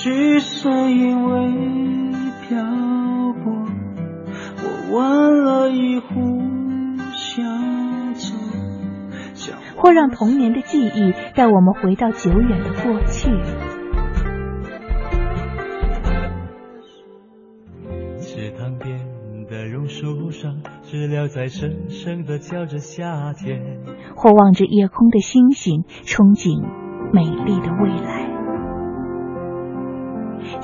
也许是因为漂泊，我忘了一壶香酒。或让童年的记忆带我们回到久远的过去。池塘边的榕树上，知了在声声的叫着夏天。或望着夜空的星星，憧憬美丽的未来。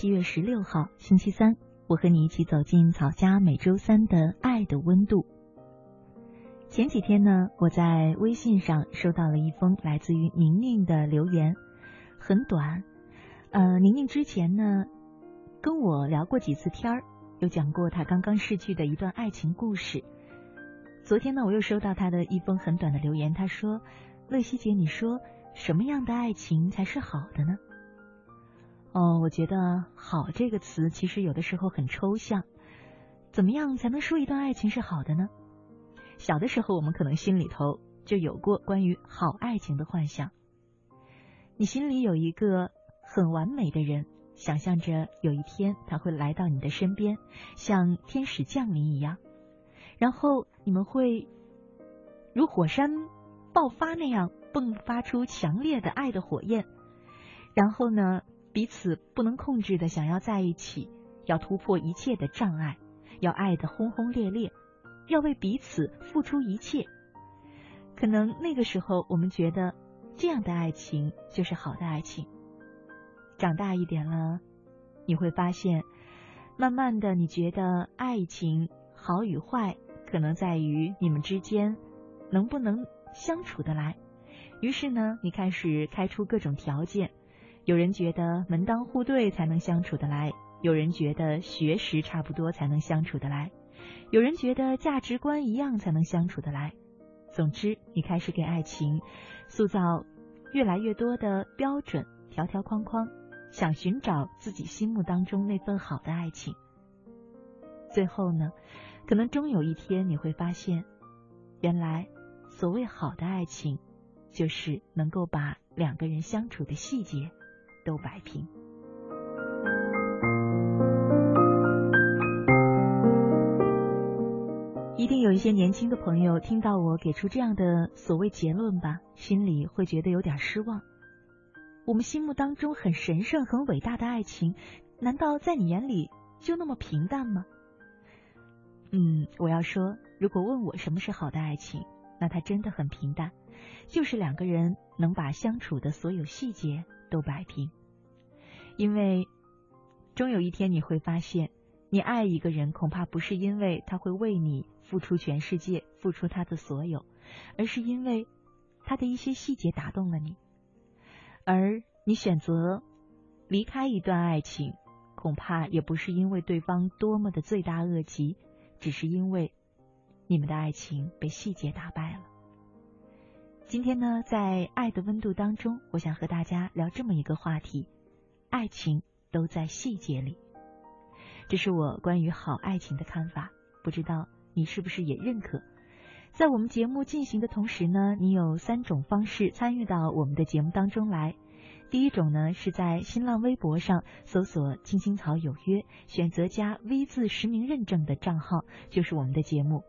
七月十六号，星期三，我和你一起走进草家每周三的爱的温度。前几天呢，我在微信上收到了一封来自于宁宁的留言，很短。呃，宁宁之前呢跟我聊过几次天儿，有讲过她刚刚逝去的一段爱情故事。昨天呢，我又收到她的一封很短的留言，她说：“乐西姐，你说什么样的爱情才是好的呢？”哦，我觉得“好”这个词其实有的时候很抽象。怎么样才能说一段爱情是好的呢？小的时候，我们可能心里头就有过关于好爱情的幻想。你心里有一个很完美的人，想象着有一天他会来到你的身边，像天使降临一样，然后你们会如火山爆发那样迸发出强烈的爱的火焰，然后呢？彼此不能控制的想要在一起，要突破一切的障碍，要爱的轰轰烈烈，要为彼此付出一切。可能那个时候我们觉得这样的爱情就是好的爱情。长大一点了，你会发现，慢慢的你觉得爱情好与坏，可能在于你们之间能不能相处得来。于是呢，你开始开出各种条件。有人觉得门当户对才能相处得来，有人觉得学识差不多才能相处得来，有人觉得价值观一样才能相处得来。总之，你开始给爱情塑造越来越多的标准条条框框，想寻找自己心目当中那份好的爱情。最后呢，可能终有一天你会发现，原来所谓好的爱情，就是能够把两个人相处的细节。都摆平。一定有一些年轻的朋友听到我给出这样的所谓结论吧，心里会觉得有点失望。我们心目当中很神圣、很伟大的爱情，难道在你眼里就那么平淡吗？嗯，我要说，如果问我什么是好的爱情，那它真的很平淡，就是两个人能把相处的所有细节都摆平。因为，终有一天你会发现，你爱一个人，恐怕不是因为他会为你。付出全世界，付出他的所有，而是因为他的一些细节打动了你。而你选择离开一段爱情，恐怕也不是因为对方多么的罪大恶极，只是因为你们的爱情被细节打败了。今天呢，在爱的温度当中，我想和大家聊这么一个话题：爱情都在细节里。这是我关于好爱情的看法，不知道。你是不是也认可？在我们节目进行的同时呢，你有三种方式参与到我们的节目当中来。第一种呢，是在新浪微博上搜索“青青草有约”，选择加 V 字实名认证的账号，就是我们的节目。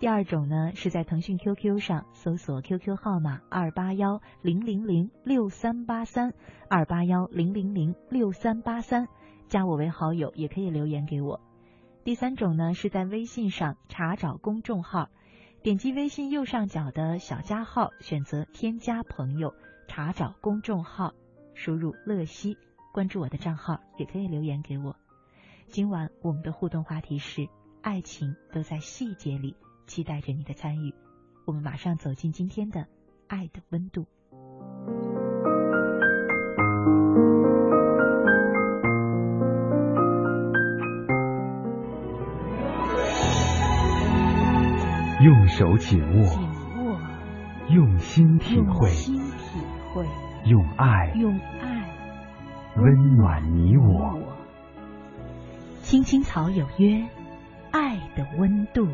第二种呢，是在腾讯 QQ 上搜索 QQ 号码二八幺零零零六三八三二八幺零零零六三八三，加我为好友，也可以留言给我。第三种呢，是在微信上查找公众号，点击微信右上角的小加号，选择添加朋友，查找公众号，输入乐西，关注我的账号，也可以留言给我。今晚我们的互动话题是爱情都在细节里，期待着你的参与。我们马上走进今天的爱的温度。用手紧握，用心体会，用爱温暖你我。青青草有约，爱的温度。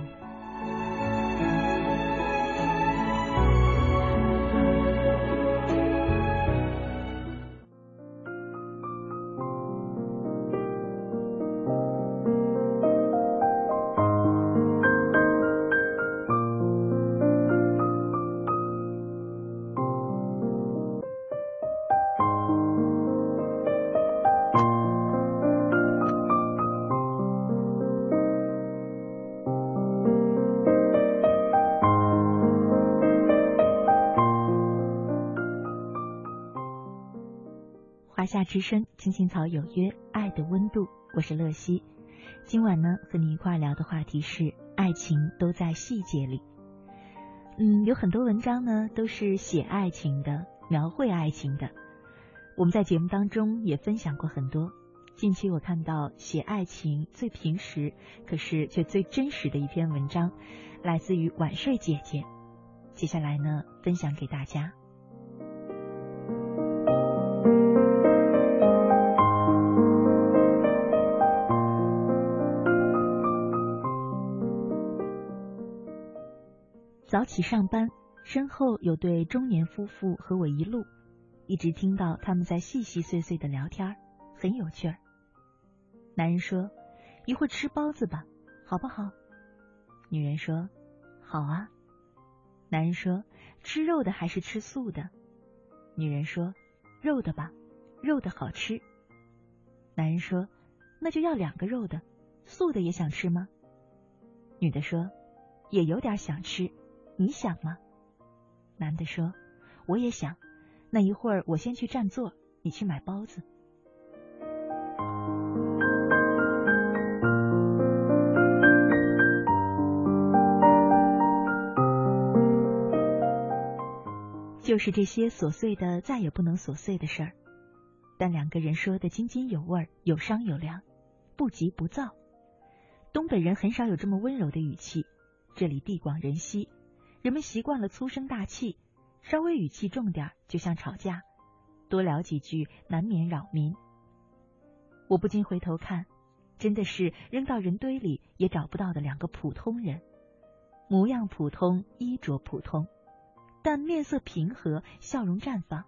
之声，青青草有约，爱的温度，我是乐西。今晚呢，和你一块聊的话题是爱情都在细节里。嗯，有很多文章呢，都是写爱情的，描绘爱情的。我们在节目当中也分享过很多。近期我看到写爱情最平实，可是却最真实的一篇文章，来自于晚睡姐姐。接下来呢，分享给大家。起上班，身后有对中年夫妇和我一路，一直听到他们在细细碎碎的聊天，很有趣儿。男人说：“一会儿吃包子吧，好不好？”女人说：“好啊。”男人说：“吃肉的还是吃素的？”女人说：“肉的吧，肉的好吃。”男人说：“那就要两个肉的，素的也想吃吗？”女的说：“也有点想吃。”你想吗？男的说：“我也想。那一会儿我先去占座，你去买包子。”就是这些琐碎的，再也不能琐碎的事儿，但两个人说的津津有味，有商有量，不急不躁。东北人很少有这么温柔的语气，这里地广人稀。人们习惯了粗声大气，稍微语气重点就像吵架，多聊几句难免扰民。我不禁回头看，真的是扔到人堆里也找不到的两个普通人，模样普通，衣着普通，但面色平和，笑容绽放。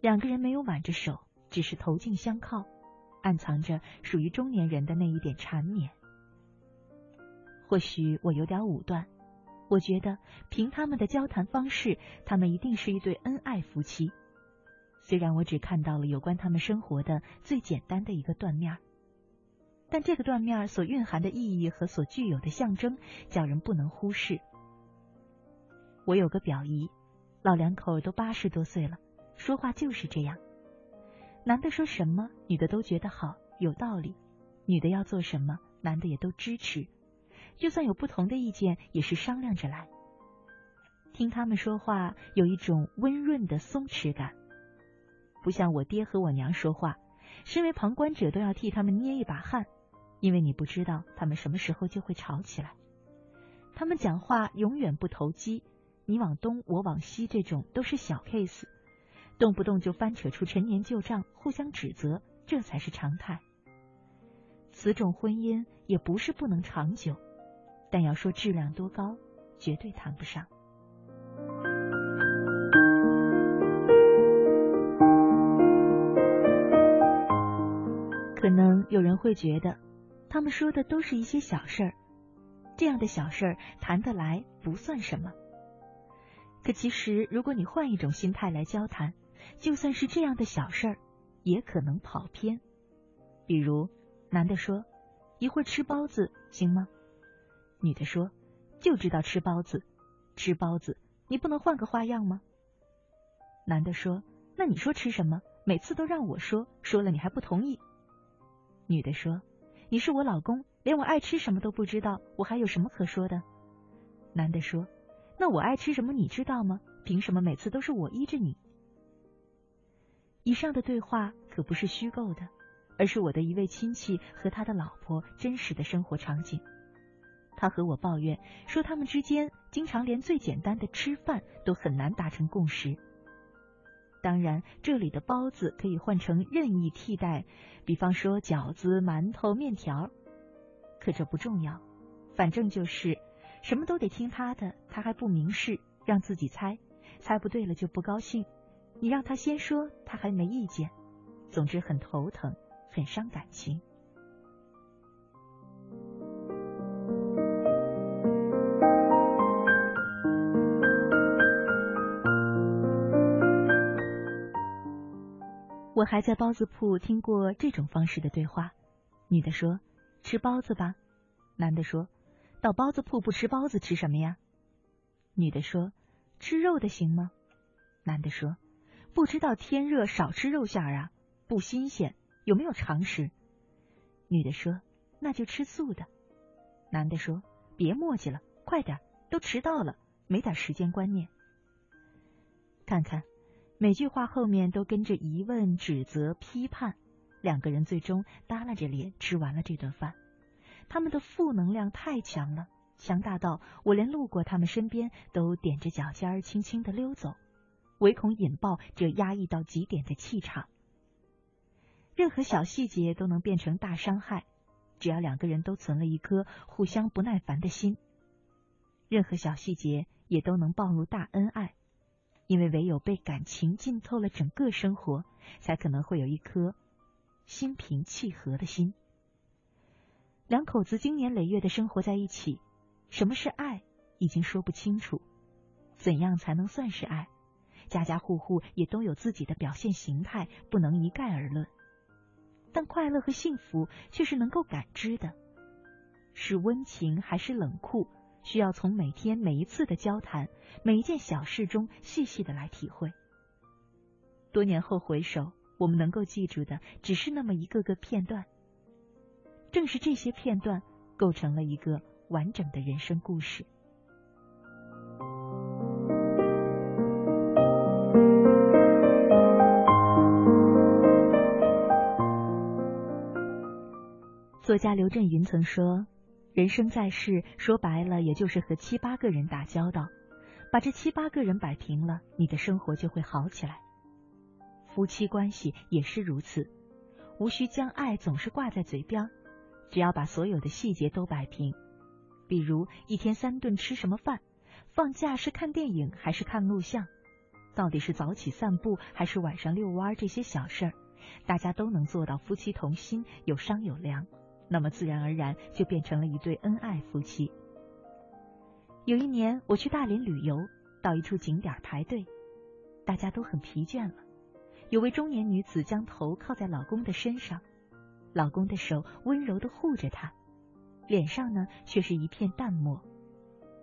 两个人没有挽着手，只是头颈相靠，暗藏着属于中年人的那一点缠绵。或许我有点武断，我觉得凭他们的交谈方式，他们一定是一对恩爱夫妻。虽然我只看到了有关他们生活的最简单的一个断面，但这个断面所蕴含的意义和所具有的象征，叫人不能忽视。我有个表姨，老两口都八十多岁了，说话就是这样。男的说什么，女的都觉得好，有道理；女的要做什么，男的也都支持。就算有不同的意见，也是商量着来。听他们说话，有一种温润的松弛感，不像我爹和我娘说话，身为旁观者都要替他们捏一把汗，因为你不知道他们什么时候就会吵起来。他们讲话永远不投机，你往东我往西，这种都是小 case，动不动就翻扯出陈年旧账，互相指责，这才是常态。此种婚姻也不是不能长久。但要说质量多高，绝对谈不上。可能有人会觉得，他们说的都是一些小事儿，这样的小事儿谈得来不算什么。可其实，如果你换一种心态来交谈，就算是这样的小事儿，也可能跑偏。比如，男的说：“一会儿吃包子行吗？”女的说：“就知道吃包子，吃包子，你不能换个花样吗？”男的说：“那你说吃什么？每次都让我说，说了你还不同意。”女的说：“你是我老公，连我爱吃什么都不知道，我还有什么可说的？”男的说：“那我爱吃什么你知道吗？凭什么每次都是我依着你？”以上的对话可不是虚构的，而是我的一位亲戚和他的老婆真实的生活场景。他和我抱怨说，他们之间经常连最简单的吃饭都很难达成共识。当然，这里的包子可以换成任意替代，比方说饺子、馒头、面条。可这不重要，反正就是什么都得听他的，他还不明示，让自己猜，猜不对了就不高兴。你让他先说，他还没意见。总之很头疼，很伤感情。我还在包子铺听过这种方式的对话：女的说：“吃包子吧。”男的说：“到包子铺不吃包子吃什么呀？”女的说：“吃肉的行吗？”男的说：“不知道天热少吃肉馅儿啊，不新鲜，有没有常识？”女的说：“那就吃素的。”男的说：“别磨叽了，快点，都迟到了，没点时间观念。”看看。每句话后面都跟着疑问、指责、批判，两个人最终耷拉着脸吃完了这顿饭。他们的负能量太强了，强大到我连路过他们身边都踮着脚尖儿轻轻的溜走，唯恐引爆这压抑到极点的气场。任何小细节都能变成大伤害，只要两个人都存了一颗互相不耐烦的心。任何小细节也都能暴露大恩爱。因为唯有被感情浸透了整个生活，才可能会有一颗心平气和的心。两口子经年累月的生活在一起，什么是爱已经说不清楚，怎样才能算是爱？家家户户也都有自己的表现形态，不能一概而论。但快乐和幸福却是能够感知的，是温情还是冷酷？需要从每天每一次的交谈，每一件小事中细细的来体会。多年后回首，我们能够记住的只是那么一个个片段。正是这些片段，构成了一个完整的人生故事。作家刘震云曾说。人生在世，说白了，也就是和七八个人打交道，把这七八个人摆平了，你的生活就会好起来。夫妻关系也是如此，无需将爱总是挂在嘴边，只要把所有的细节都摆平，比如一天三顿吃什么饭，放假是看电影还是看录像，到底是早起散步还是晚上遛弯，这些小事儿，大家都能做到夫妻同心，有商有量，那么自然而然就变成了一对恩爱夫妻。有一年我去大连旅游，到一处景点排队，大家都很疲倦了。有位中年女子将头靠在老公的身上，老公的手温柔的护着她，脸上呢却是一片淡漠。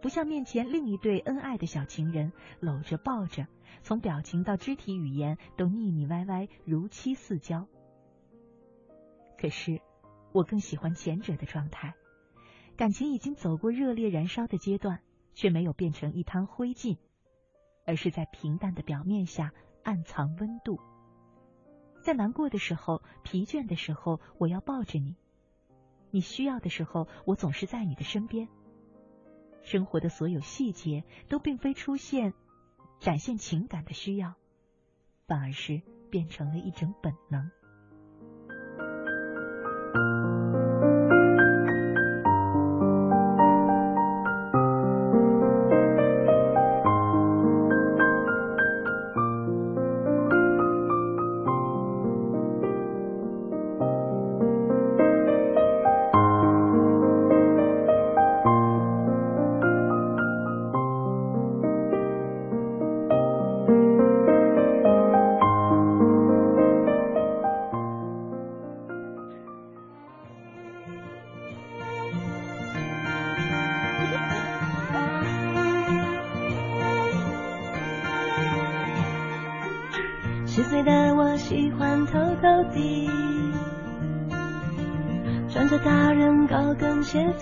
不像面前另一对恩爱的小情人，搂着抱着，从表情到肢体语言都腻腻歪歪，如漆似胶。可是，我更喜欢前者的状态，感情已经走过热烈燃烧的阶段，却没有变成一滩灰烬，而是在平淡的表面下暗藏温度。在难过的时候、疲倦的时候，我要抱着你；你需要的时候，我总是在你的身边。生活的所有细节都并非出现展现情感的需要，反而是变成了一种本能。Thank you.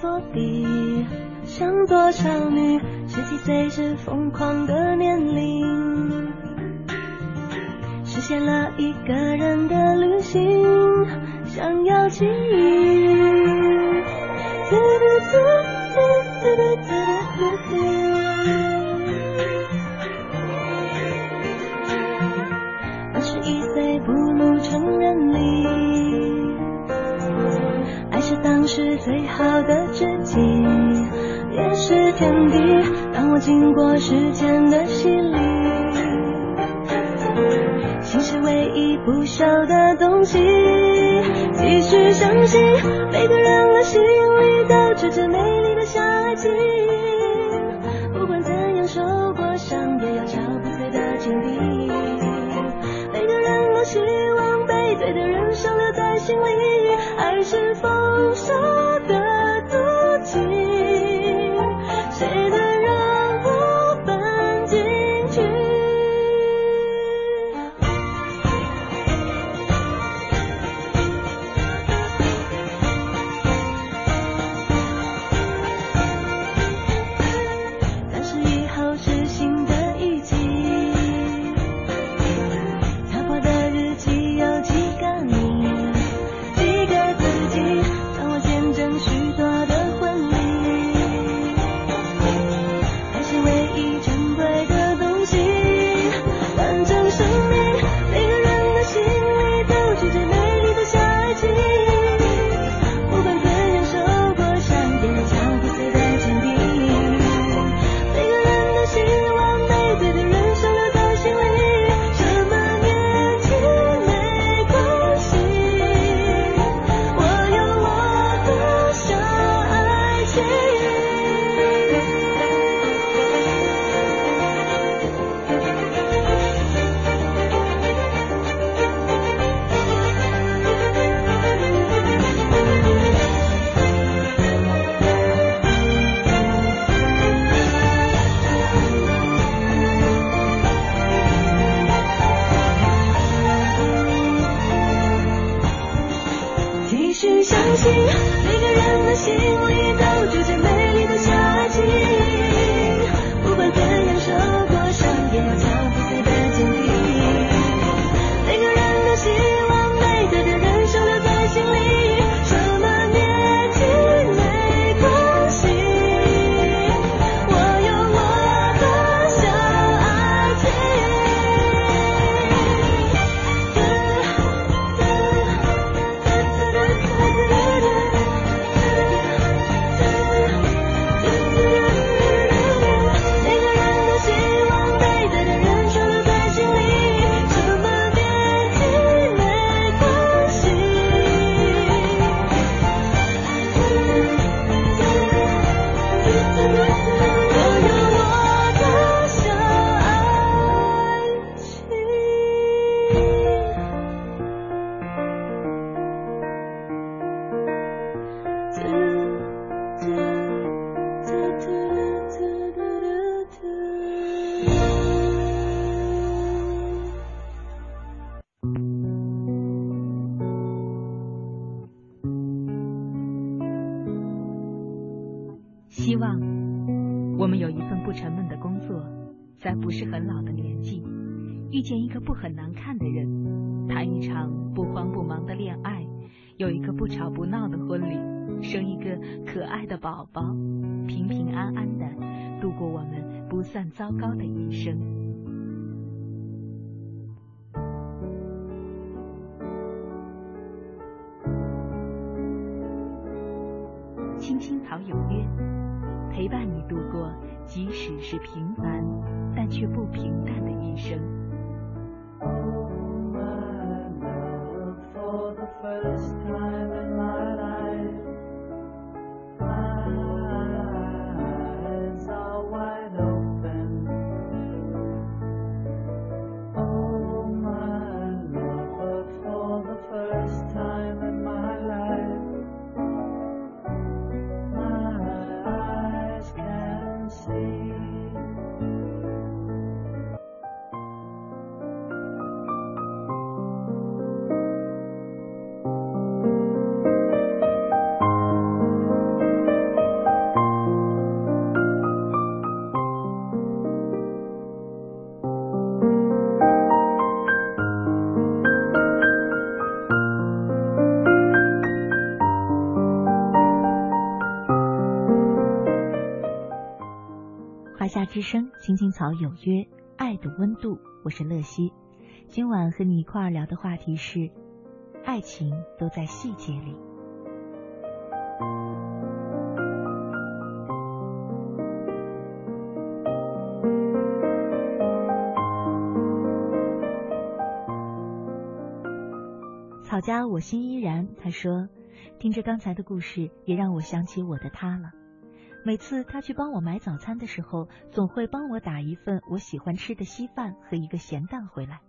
落地，想做少女，十七岁是疯狂的年龄，实现了一个人的旅行，想要记忆。心里，爱是丰糟糕的一生。青青草有约。陪伴你度过，即使是平凡，之声青青草有约，爱的温度，我是乐西。今晚和你一块儿聊的话题是，爱情都在细节里。草家我心依然，他说，听着刚才的故事，也让我想起我的他了。每次他去帮我买早餐的时候，总会帮我打一份我喜欢吃的稀饭和一个咸蛋回来。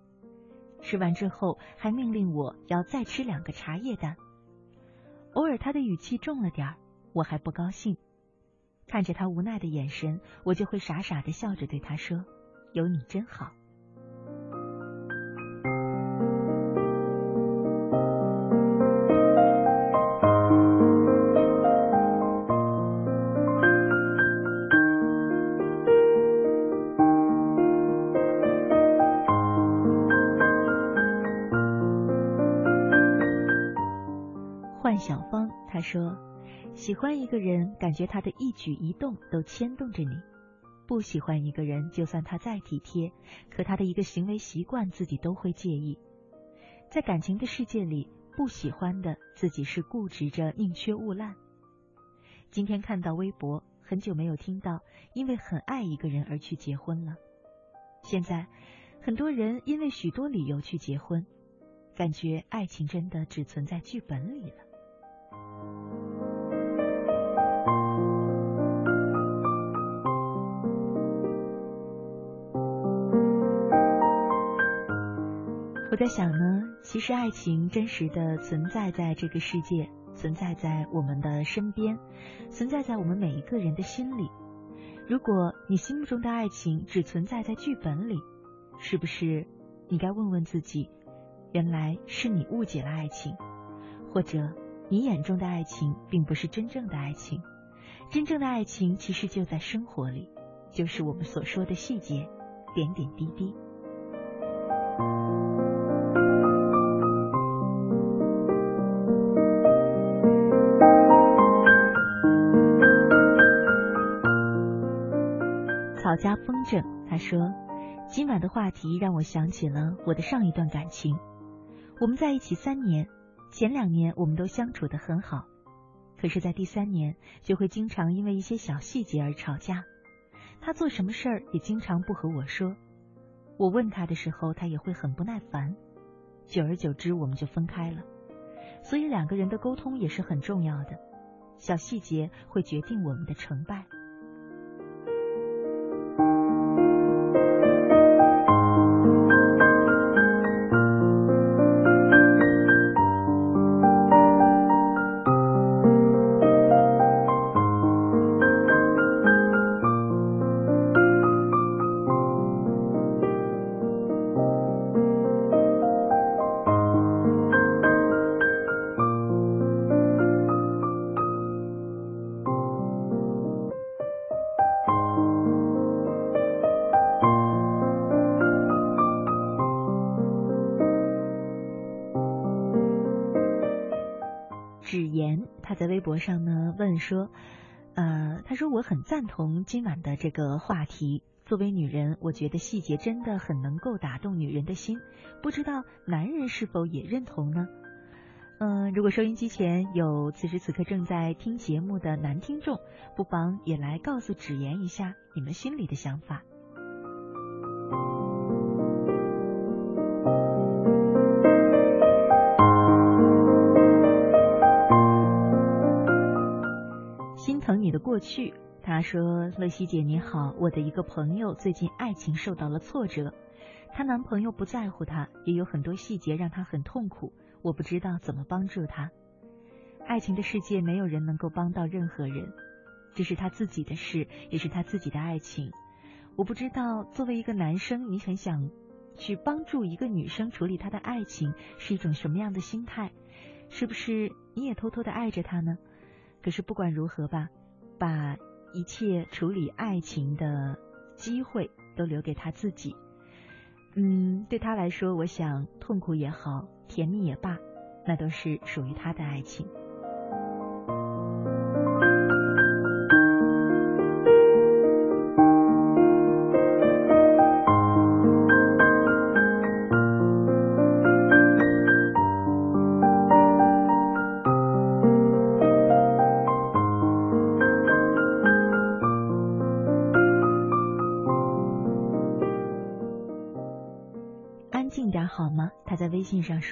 吃完之后，还命令我要再吃两个茶叶蛋。偶尔他的语气重了点儿，我还不高兴。看着他无奈的眼神，我就会傻傻的笑着对他说：“有你真好。”说：“喜欢一个人，感觉他的一举一动都牵动着你；不喜欢一个人，就算他再体贴，可他的一个行为习惯自己都会介意。在感情的世界里，不喜欢的自己是固执着宁缺毋滥。今天看到微博，很久没有听到因为很爱一个人而去结婚了。现在，很多人因为许多理由去结婚，感觉爱情真的只存在剧本里了。”我在想呢，其实爱情真实的存在在这个世界，存在在我们的身边，存在在我们每一个人的心里。如果你心目中的爱情只存在在剧本里，是不是你该问问自己，原来是你误解了爱情，或者你眼中的爱情并不是真正的爱情？真正的爱情其实就在生活里，就是我们所说的细节，点点滴滴。草家风筝，他说：“今晚的话题让我想起了我的上一段感情。我们在一起三年，前两年我们都相处的很好，可是，在第三年就会经常因为一些小细节而吵架。他做什么事儿也经常不和我说，我问他的时候，他也会很不耐烦。久而久之，我们就分开了。所以，两个人的沟通也是很重要的，小细节会决定我们的成败。”说，呃，他说我很赞同今晚的这个话题。作为女人，我觉得细节真的很能够打动女人的心，不知道男人是否也认同呢？嗯，如果收音机前有此时此刻正在听节目的男听众，不妨也来告诉芷言一下你们心里的想法。疼你的过去。他说：“乐西姐你好，我的一个朋友最近爱情受到了挫折，她男朋友不在乎她，也有很多细节让她很痛苦。我不知道怎么帮助她。爱情的世界没有人能够帮到任何人，这是他自己的事，也是他自己的爱情。我不知道作为一个男生，你很想去帮助一个女生处理她的爱情是一种什么样的心态？是不是你也偷偷的爱着她呢？可是不管如何吧，把。”一切处理爱情的机会都留给他自己。嗯，对他来说，我想痛苦也好，甜蜜也罢，那都是属于他的爱情。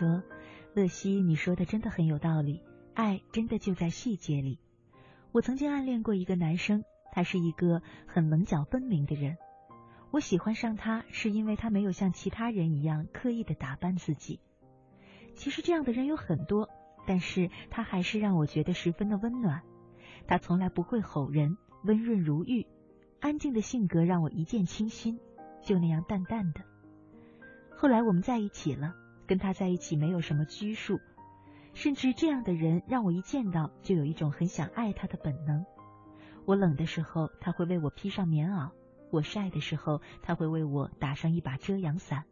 说，乐西，你说的真的很有道理，爱真的就在细节里。我曾经暗恋过一个男生，他是一个很棱角分明的人。我喜欢上他，是因为他没有像其他人一样刻意的打扮自己。其实这样的人有很多，但是他还是让我觉得十分的温暖。他从来不会吼人，温润如玉，安静的性格让我一见倾心，就那样淡淡的。后来我们在一起了。跟他在一起没有什么拘束，甚至这样的人让我一见到就有一种很想爱他的本能。我冷的时候，他会为我披上棉袄；我晒的时候，他会为我打上一把遮阳伞。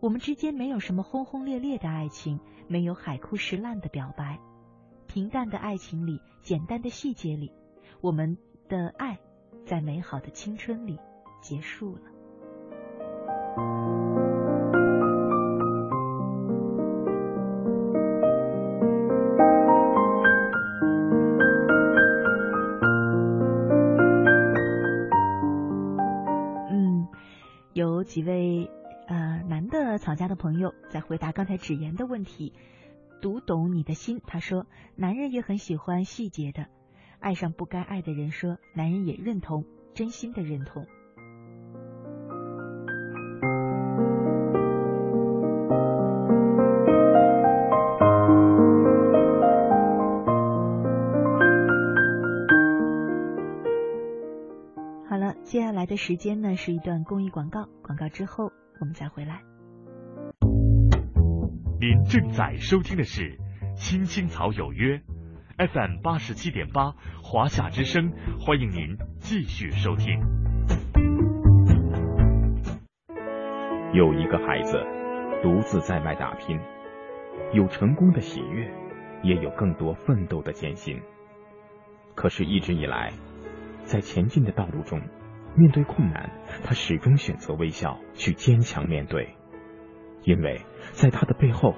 我们之间没有什么轰轰烈烈的爱情，没有海枯石烂的表白，平淡的爱情里，简单的细节里，我们的爱在美好的青春里结束了。几位呃男的草家的朋友在回答刚才芷言的问题，读懂你的心。他说，男人也很喜欢细节的，爱上不该爱的人。说，男人也认同，真心的认同。的时间呢，是一段公益广告。广告之后，我们再回来。您正在收听的是《青青草有约》FM 八十七点八，华夏之声，欢迎您继续收听。有一个孩子独自在外打拼，有成功的喜悦，也有更多奋斗的艰辛。可是，一直以来，在前进的道路中，面对困难，他始终选择微笑，去坚强面对，因为在他的背后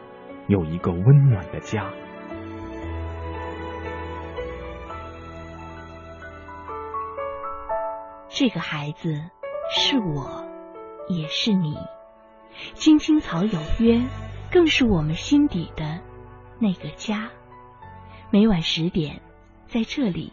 有一个温暖的家。这个孩子是我，也是你。青青草有约，更是我们心底的那个家。每晚十点，在这里。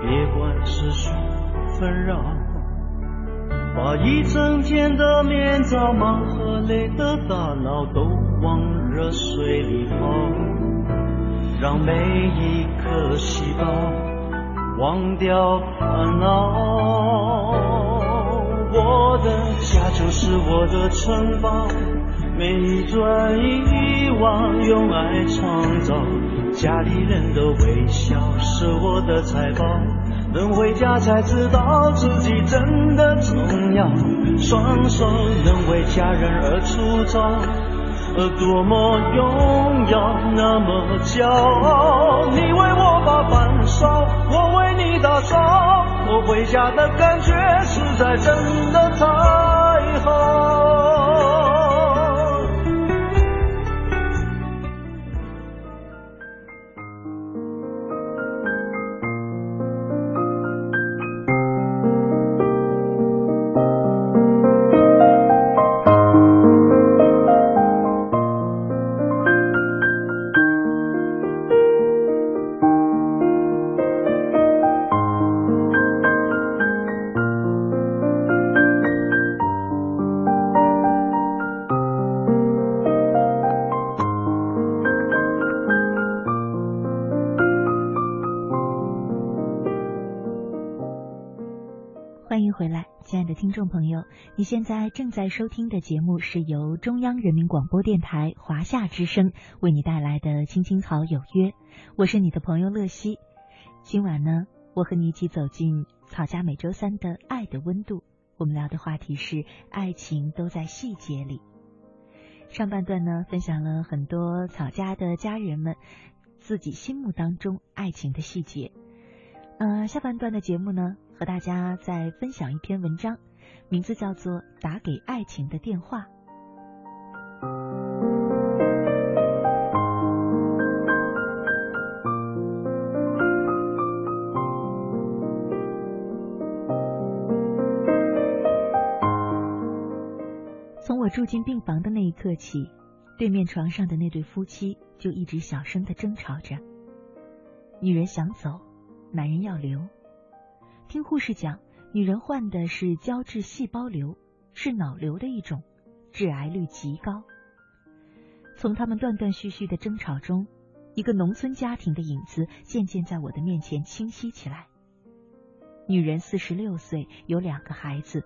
别管世俗纷扰，把一整天的面罩、忙和累的大脑都往热水里泡。让每一颗细胞忘掉烦恼。我的家就是我的城堡，每一转一望用爱创造。家里人的微笑是我的财宝，能回家才知道自己真的重要。双手能为家人而粗糙。而多么荣耀，那么骄傲！你为我把饭烧，我为你打扫，我回家的感觉实在真的太好。欢迎回来，亲爱的听众朋友，你现在正在收听的节目是由中央人民广播电台华夏之声为你带来的《青青草有约》，我是你的朋友乐西。今晚呢，我和你一起走进草家每周三的爱的温度，我们聊的话题是爱情都在细节里。上半段呢，分享了很多草家的家人们自己心目当中爱情的细节。呃，下半段的节目呢？和大家再分享一篇文章，名字叫做《打给爱情的电话》。从我住进病房的那一刻起，对面床上的那对夫妻就一直小声的争吵着。女人想走，男人要留。听护士讲，女人患的是胶质细胞瘤，是脑瘤的一种，致癌率极高。从他们断断续续的争吵中，一个农村家庭的影子渐渐在我的面前清晰起来。女人四十六岁，有两个孩子，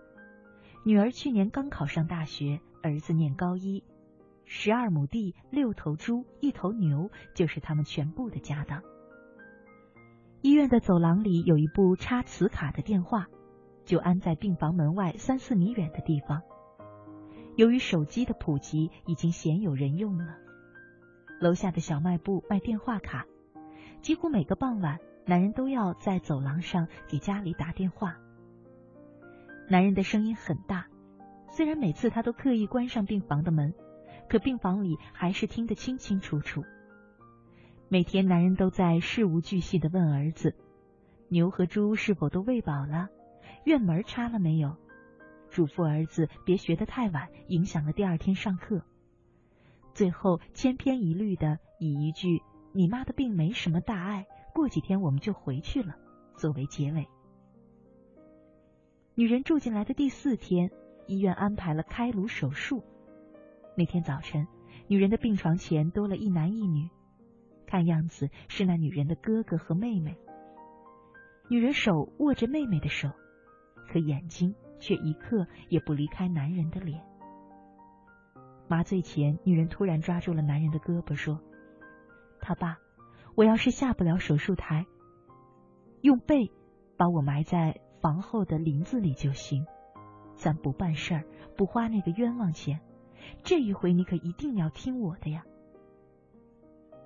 女儿去年刚考上大学，儿子念高一，十二亩地，六头猪，一头牛，就是他们全部的家当。医院的走廊里有一部插磁卡的电话，就安在病房门外三四米远的地方。由于手机的普及，已经鲜有人用了。楼下的小卖部卖电话卡，几乎每个傍晚，男人都要在走廊上给家里打电话。男人的声音很大，虽然每次他都刻意关上病房的门，可病房里还是听得清清楚楚。每天，男人都在事无巨细的问儿子：“牛和猪是否都喂饱了？院门插了没有？”嘱咐儿子别学得太晚，影响了第二天上课。最后，千篇一律的以一句“你妈的病没什么大碍，过几天我们就回去了”作为结尾。女人住进来的第四天，医院安排了开颅手术。那天早晨，女人的病床前多了一男一女。看样子是那女人的哥哥和妹妹。女人手握着妹妹的手，可眼睛却一刻也不离开男人的脸。麻醉前，女人突然抓住了男人的胳膊，说：“他爸，我要是下不了手术台，用背把我埋在房后的林子里就行，咱不办事儿，不花那个冤枉钱。这一回你可一定要听我的呀。”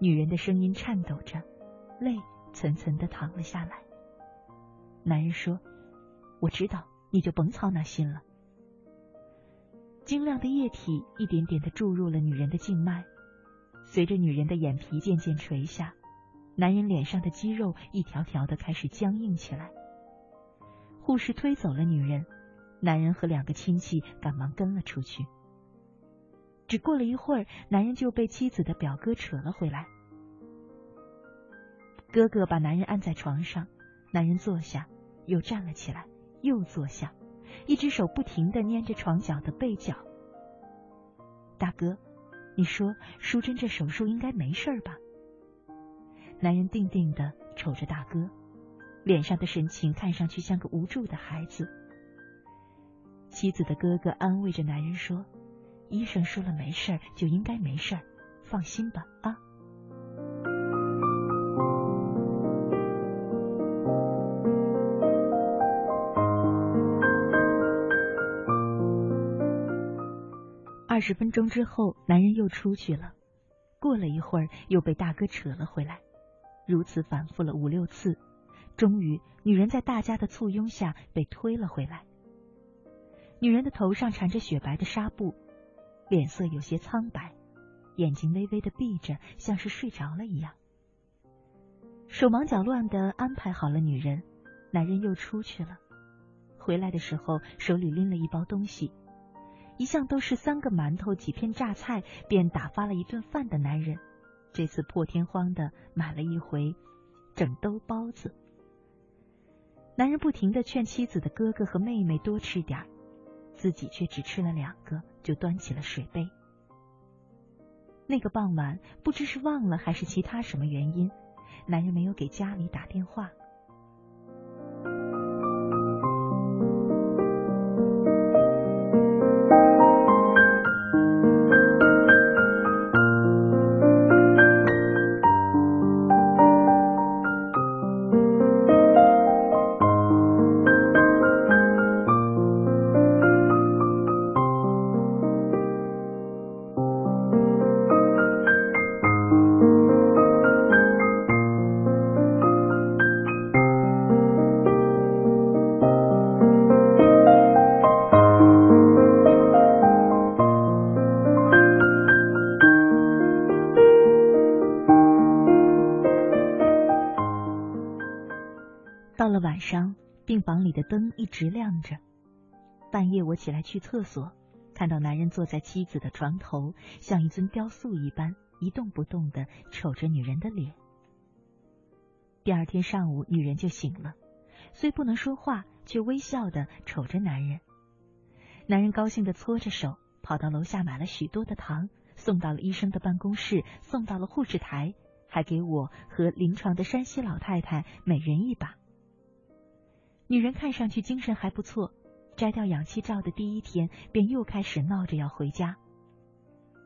女人的声音颤抖着，泪涔涔的淌了下来。男人说：“我知道，你就甭操那心了。”晶亮的液体一点点的注入了女人的静脉，随着女人的眼皮渐渐垂下，男人脸上的肌肉一条条的开始僵硬起来。护士推走了女人，男人和两个亲戚赶忙跟了出去。只过了一会儿，男人就被妻子的表哥扯了回来。哥哥把男人按在床上，男人坐下，又站了起来，又坐下，一只手不停的捏着床角的被角。大哥，你说淑珍这手术应该没事吧？男人定定的瞅着大哥，脸上的神情看上去像个无助的孩子。妻子的哥哥安慰着男人说：“医生说了没事儿，就应该没事儿，放心吧，啊。”十分钟之后，男人又出去了。过了一会儿，又被大哥扯了回来，如此反复了五六次，终于，女人在大家的簇拥下被推了回来。女人的头上缠着雪白的纱布，脸色有些苍白，眼睛微微的闭着，像是睡着了一样。手忙脚乱的安排好了女人，男人又出去了。回来的时候，手里拎了一包东西。一向都是三个馒头几片榨菜便打发了一顿饭的男人，这次破天荒的买了一回整兜包子。男人不停的劝妻子的哥哥和妹妹多吃点自己却只吃了两个，就端起了水杯。那个傍晚，不知是忘了还是其他什么原因，男人没有给家里打电话。灯一直亮着。半夜我起来去厕所，看到男人坐在妻子的床头，像一尊雕塑一般一动不动的瞅着女人的脸。第二天上午，女人就醒了，虽不能说话，却微笑的瞅着男人。男人高兴的搓着手，跑到楼下买了许多的糖，送到了医生的办公室，送到了护士台，还给我和临床的山西老太太每人一把。女人看上去精神还不错，摘掉氧气罩的第一天，便又开始闹着要回家。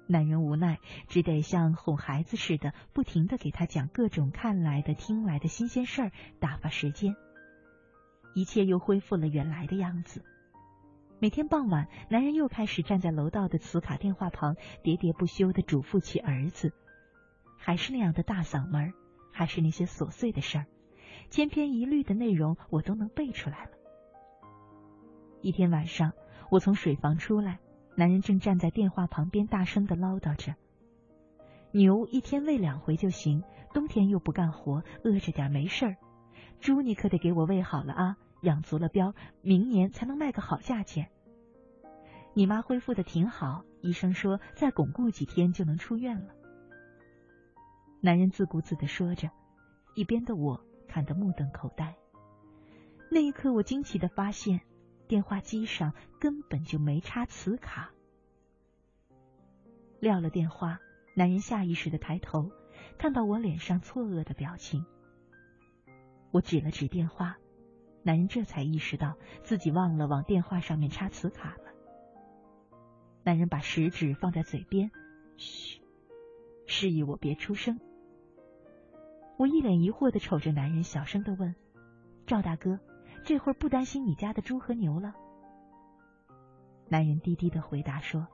男人无奈，只得像哄孩子似的，不停的给她讲各种看来的、听来的新鲜事儿，打发时间。一切又恢复了原来的样子。每天傍晚，男人又开始站在楼道的磁卡电话旁，喋喋不休的嘱咐起儿子，还是那样的大嗓门，还是那些琐碎的事儿。千篇一律的内容我都能背出来了。一天晚上，我从水房出来，男人正站在电话旁边大声的唠叨着：“牛一天喂两回就行，冬天又不干活，饿着点没事儿。猪你可得给我喂好了啊，养足了膘，明年才能卖个好价钱。你妈恢复的挺好，医生说再巩固几天就能出院了。”男人自顾自的说着，一边的我。看得目瞪口呆。那一刻，我惊奇的发现，电话机上根本就没插磁卡。撂了电话，男人下意识的抬头，看到我脸上错愕的表情。我指了指电话，男人这才意识到自己忘了往电话上面插磁卡了。男人把食指放在嘴边，嘘，示意我别出声。我一脸疑惑的瞅着男人，小声的问：“赵大哥，这会儿不担心你家的猪和牛了？”男人低低的回答说：“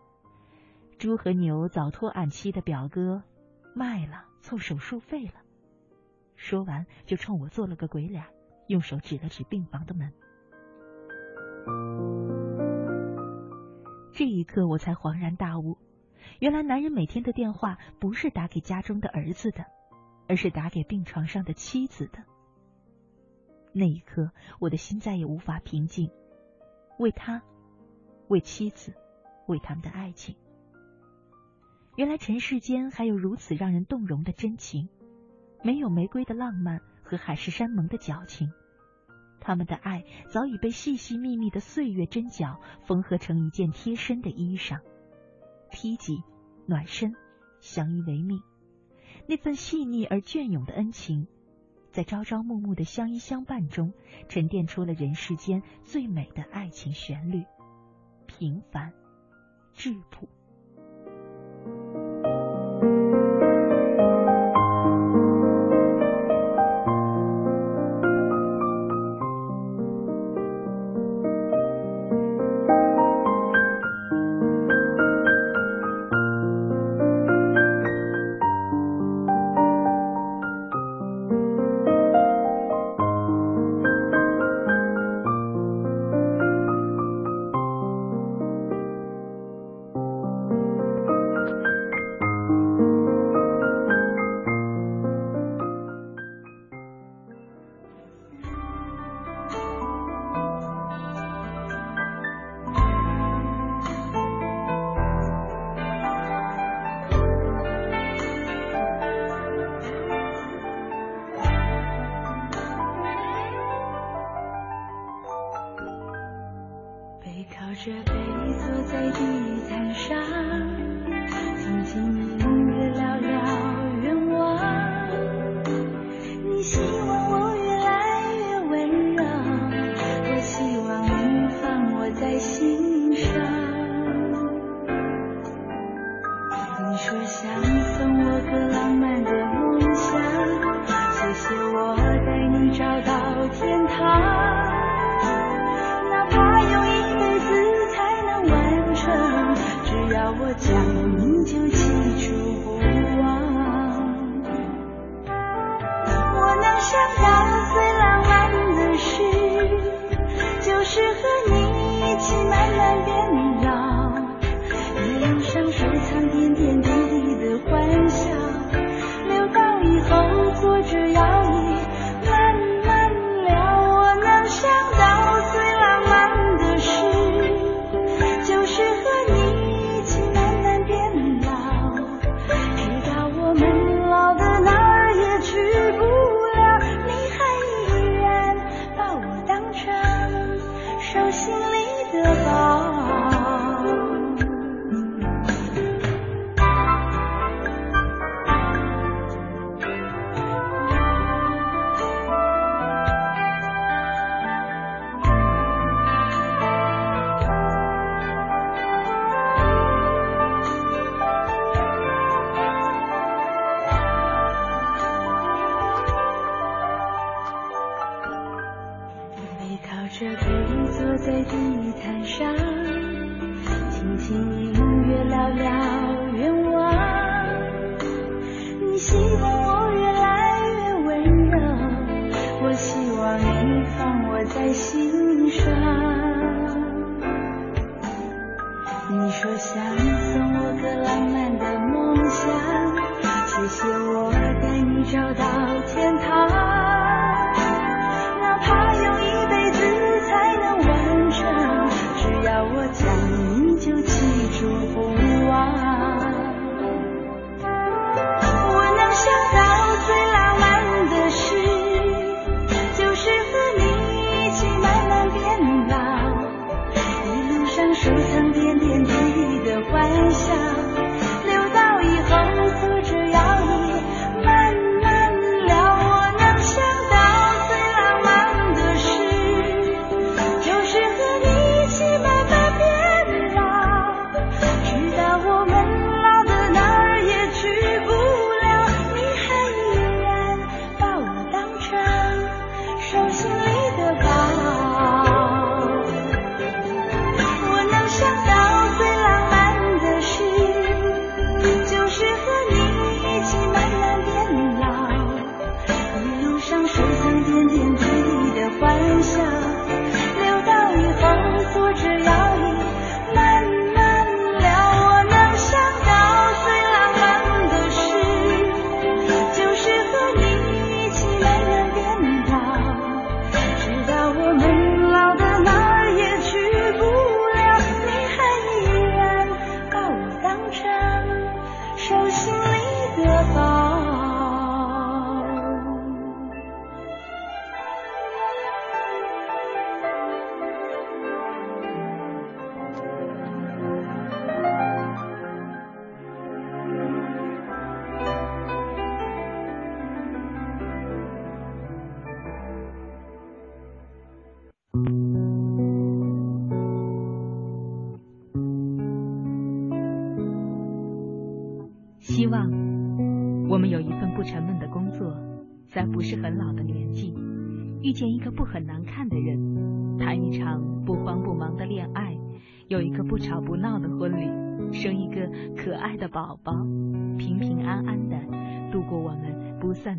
猪和牛早托俺妻的表哥卖了，凑手术费了。”说完就冲我做了个鬼脸，用手指了指病房的门。这一刻我才恍然大悟，原来男人每天的电话不是打给家中的儿子的。而是打给病床上的妻子的。那一刻，我的心再也无法平静，为他，为妻子，为他们的爱情。原来尘世间还有如此让人动容的真情，没有玫瑰的浪漫和海誓山盟的矫情，他们的爱早已被细细密密的岁月针脚缝合成一件贴身的衣裳，披脊、暖身，相依为命。那份细腻而隽永的恩情，在朝朝暮暮的相依相伴中，沉淀出了人世间最美的爱情旋律，平凡质朴。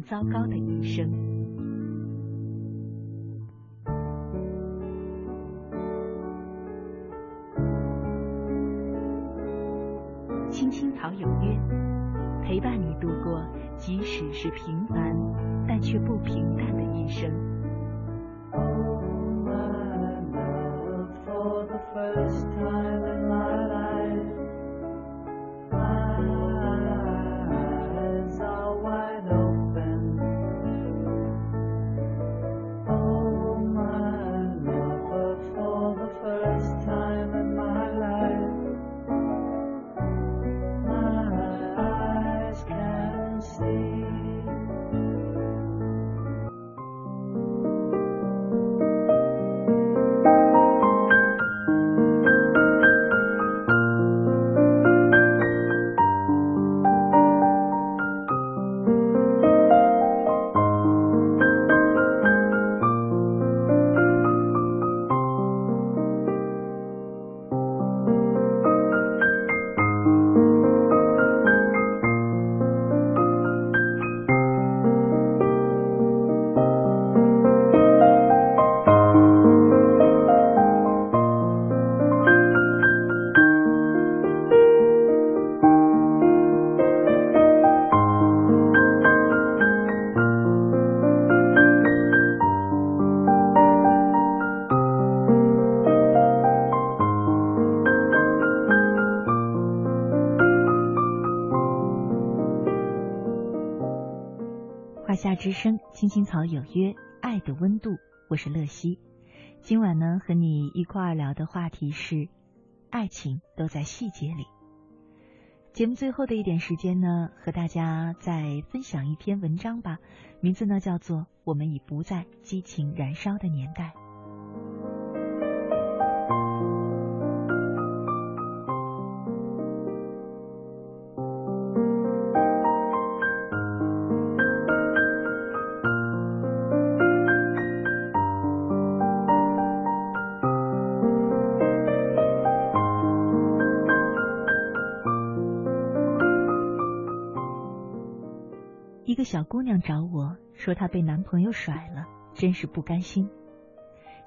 糟糕的一生。青青草有约，陪伴你度过即使是平凡，但却不平淡的一生。For the first 有约，爱的温度，我是乐西。今晚呢，和你一块儿聊的话题是，爱情都在细节里。节目最后的一点时间呢，和大家再分享一篇文章吧，名字呢叫做《我们已不在激情燃烧的年代》。姑娘找我说，她被男朋友甩了，真是不甘心。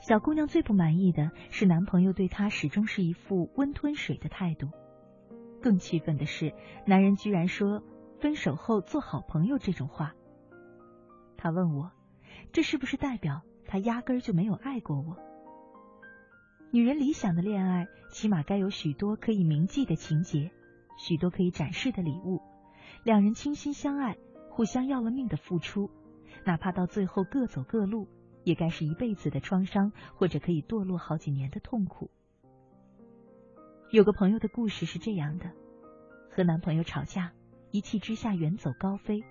小姑娘最不满意的是男朋友对她始终是一副温吞水的态度，更气愤的是，男人居然说分手后做好朋友这种话。她问我，这是不是代表他压根儿就没有爱过我？女人理想的恋爱，起码该有许多可以铭记的情节，许多可以展示的礼物，两人倾心相爱。互相要了命的付出，哪怕到最后各走各路，也该是一辈子的创伤，或者可以堕落好几年的痛苦。有个朋友的故事是这样的：和男朋友吵架，一气之下远走高飞，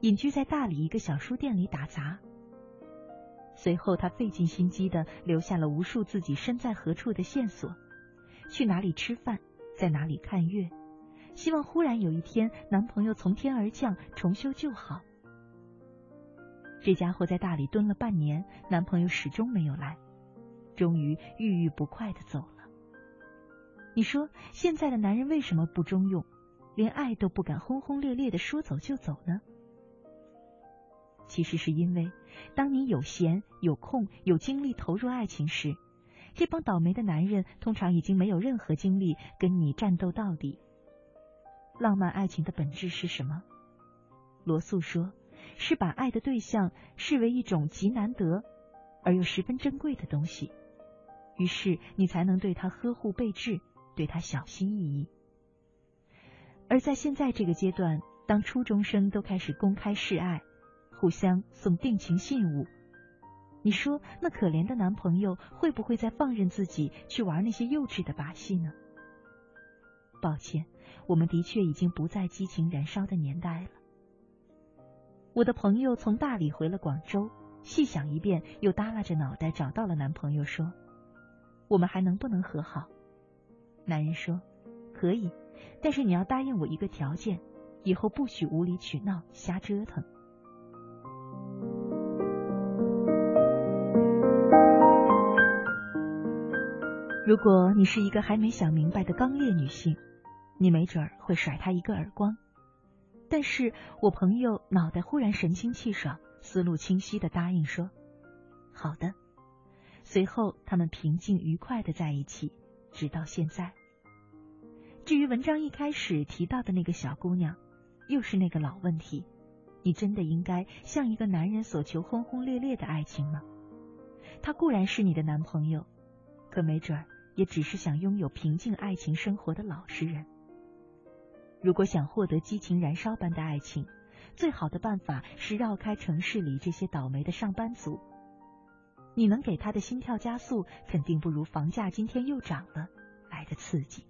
隐居在大理一个小书店里打杂。随后，他费尽心机的留下了无数自己身在何处的线索，去哪里吃饭，在哪里看月。希望忽然有一天，男朋友从天而降，重修旧好。这家伙在大理蹲了半年，男朋友始终没有来，终于郁郁不快的走了。你说现在的男人为什么不中用，连爱都不敢轰轰烈烈的说走就走呢？其实是因为，当你有闲、有空、有精力投入爱情时，这帮倒霉的男人通常已经没有任何精力跟你战斗到底。浪漫爱情的本质是什么？罗素说，是把爱的对象视为一种极难得而又十分珍贵的东西，于是你才能对他呵护备至，对他小心翼翼。而在现在这个阶段，当初中生都开始公开示爱，互相送定情信物，你说那可怜的男朋友会不会再放任自己去玩那些幼稚的把戏呢？抱歉。我们的确已经不在激情燃烧的年代了。我的朋友从大理回了广州细想一遍又耷拉着脑袋找到了男朋友说我们还能不能和好？男人说可以但是你要答应我一个条件以后不许无理取闹瞎折腾。如果你是一个还没想明白的刚烈女性你没准儿会甩他一个耳光。但是我朋友脑袋忽然神清气爽，思路清晰的答应说：“好的。”随后他们平静愉快的在一起，直到现在。至于文章一开始提到的那个小姑娘，又是那个老问题：你真的应该向一个男人所求轰轰烈烈的爱情吗？他固然是你的男朋友，可没准儿也只是想拥有平静爱情生活的老实人。如果想获得激情燃烧般的爱情，最好的办法是绕开城市里这些倒霉的上班族。你能给他的心跳加速，肯定不如房价今天又涨了来的刺激。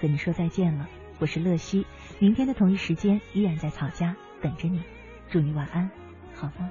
和你说再见了，我是乐西。明天的同一时间，依然在草家等着你。祝你晚安，好吗？